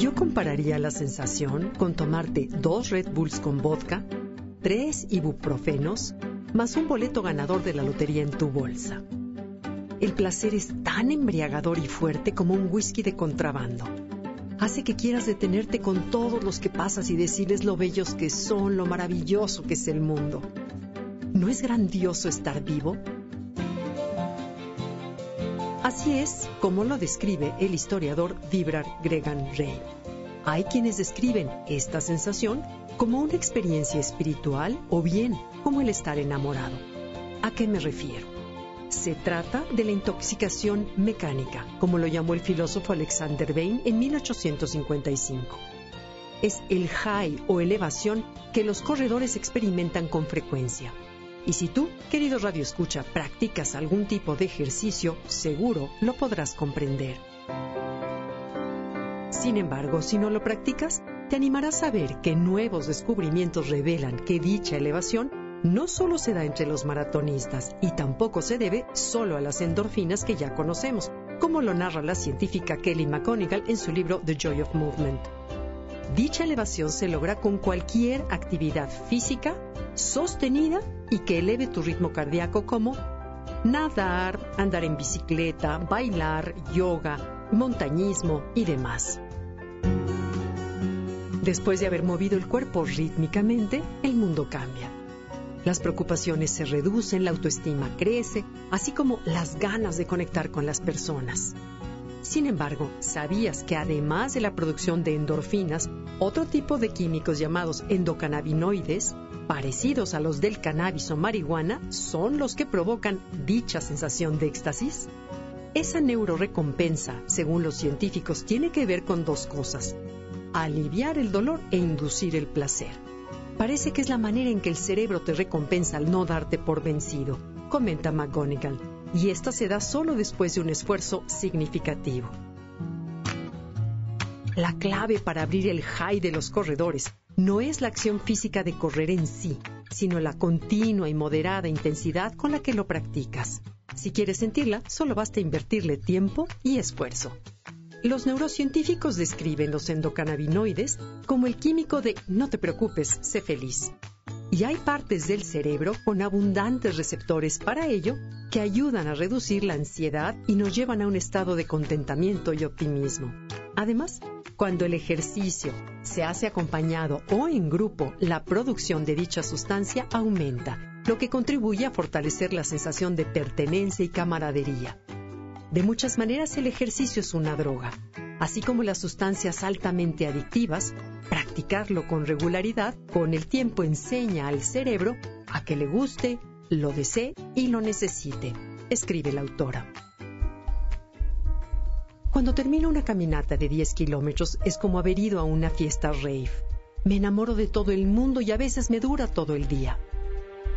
Yo compararía la sensación con tomarte dos Red Bulls con vodka, tres ibuprofenos, más un boleto ganador de la lotería en tu bolsa. El placer es tan embriagador y fuerte como un whisky de contrabando. Hace que quieras detenerte con todos los que pasas y decirles lo bellos que son, lo maravilloso que es el mundo. ¿No es grandioso estar vivo? Así es como lo describe el historiador Vibrar Gregan Rey. Hay quienes describen esta sensación como una experiencia espiritual o bien como el estar enamorado. ¿A qué me refiero? Se trata de la intoxicación mecánica, como lo llamó el filósofo Alexander Bain en 1855. Es el high o elevación que los corredores experimentan con frecuencia y si tú, querido Radio Escucha, practicas algún tipo de ejercicio, seguro lo podrás comprender. Sin embargo, si no lo practicas, te animarás a ver que nuevos descubrimientos revelan que dicha elevación no solo se da entre los maratonistas y tampoco se debe solo a las endorfinas que ya conocemos, como lo narra la científica Kelly McGonigal en su libro The Joy of Movement. Dicha elevación se logra con cualquier actividad física sostenida y que eleve tu ritmo cardíaco como nadar, andar en bicicleta, bailar, yoga, montañismo y demás. Después de haber movido el cuerpo rítmicamente, el mundo cambia. Las preocupaciones se reducen, la autoestima crece, así como las ganas de conectar con las personas. Sin embargo, ¿sabías que además de la producción de endorfinas, otro tipo de químicos llamados endocannabinoides, parecidos a los del cannabis o marihuana, son los que provocan dicha sensación de éxtasis? Esa neurorecompensa, según los científicos, tiene que ver con dos cosas, aliviar el dolor e inducir el placer. Parece que es la manera en que el cerebro te recompensa al no darte por vencido, comenta McGonigal y esta se da solo después de un esfuerzo significativo. La clave para abrir el high de los corredores no es la acción física de correr en sí, sino la continua y moderada intensidad con la que lo practicas. Si quieres sentirla, solo basta invertirle tiempo y esfuerzo. Los neurocientíficos describen los endocannabinoides como el químico de no te preocupes, sé feliz. Y hay partes del cerebro con abundantes receptores para ello que ayudan a reducir la ansiedad y nos llevan a un estado de contentamiento y optimismo. Además, cuando el ejercicio se hace acompañado o en grupo, la producción de dicha sustancia aumenta, lo que contribuye a fortalecer la sensación de pertenencia y camaradería. De muchas maneras el ejercicio es una droga. Así como las sustancias altamente adictivas, practicarlo con regularidad con el tiempo enseña al cerebro a que le guste, lo desee y lo necesite, escribe la autora. Cuando termino una caminata de 10 kilómetros es como haber ido a una fiesta rave. Me enamoro de todo el mundo y a veces me dura todo el día.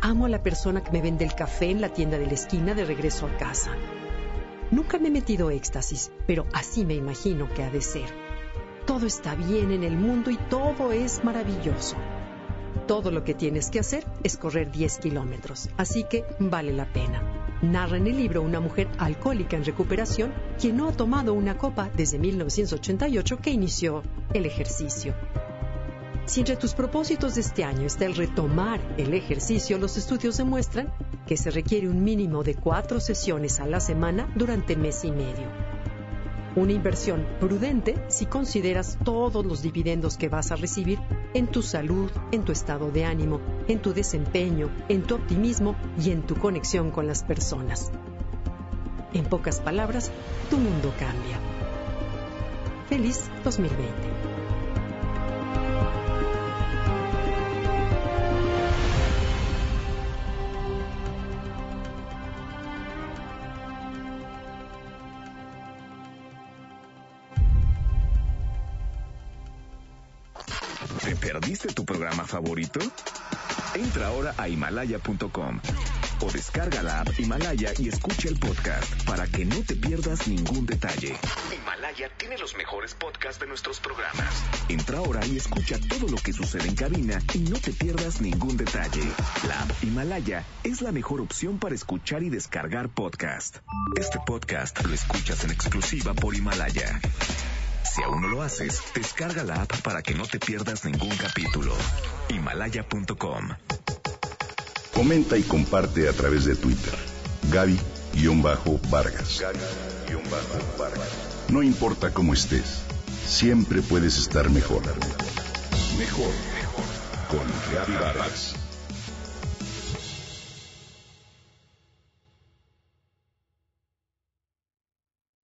Amo a la persona que me vende el café en la tienda de la esquina de regreso a casa. Nunca me he metido éxtasis, pero así me imagino que ha de ser. Todo está bien en el mundo y todo es maravilloso. Todo lo que tienes que hacer es correr 10 kilómetros, así que vale la pena. Narra en el libro una mujer alcohólica en recuperación quien no ha tomado una copa desde 1988 que inició el ejercicio. Si entre tus propósitos de este año está el retomar el ejercicio, los estudios demuestran que se requiere un mínimo de cuatro sesiones a la semana durante mes y medio. Una inversión prudente si consideras todos los dividendos que vas a recibir en tu salud, en tu estado de ánimo, en tu desempeño, en tu optimismo y en tu conexión con las personas. En pocas palabras, tu mundo cambia. Feliz 2020. ¿Perdiste tu programa favorito? Entra ahora a himalaya.com o descarga la app Himalaya y escucha el podcast para que no te pierdas ningún detalle. Himalaya tiene los mejores podcasts de nuestros programas. Entra ahora y escucha todo lo que sucede en cabina y no te pierdas ningún detalle. La app Himalaya es la mejor opción para escuchar y descargar podcast. Este podcast lo escuchas en exclusiva por Himalaya. Si aún no lo haces, descarga la app para que no te pierdas ningún capítulo. Himalaya.com Comenta y comparte a través de Twitter. Gaby-Vargas. Gaby-Vargas. No importa cómo estés, siempre puedes estar mejor. Mejor, mejor. Con Gaby Vargas.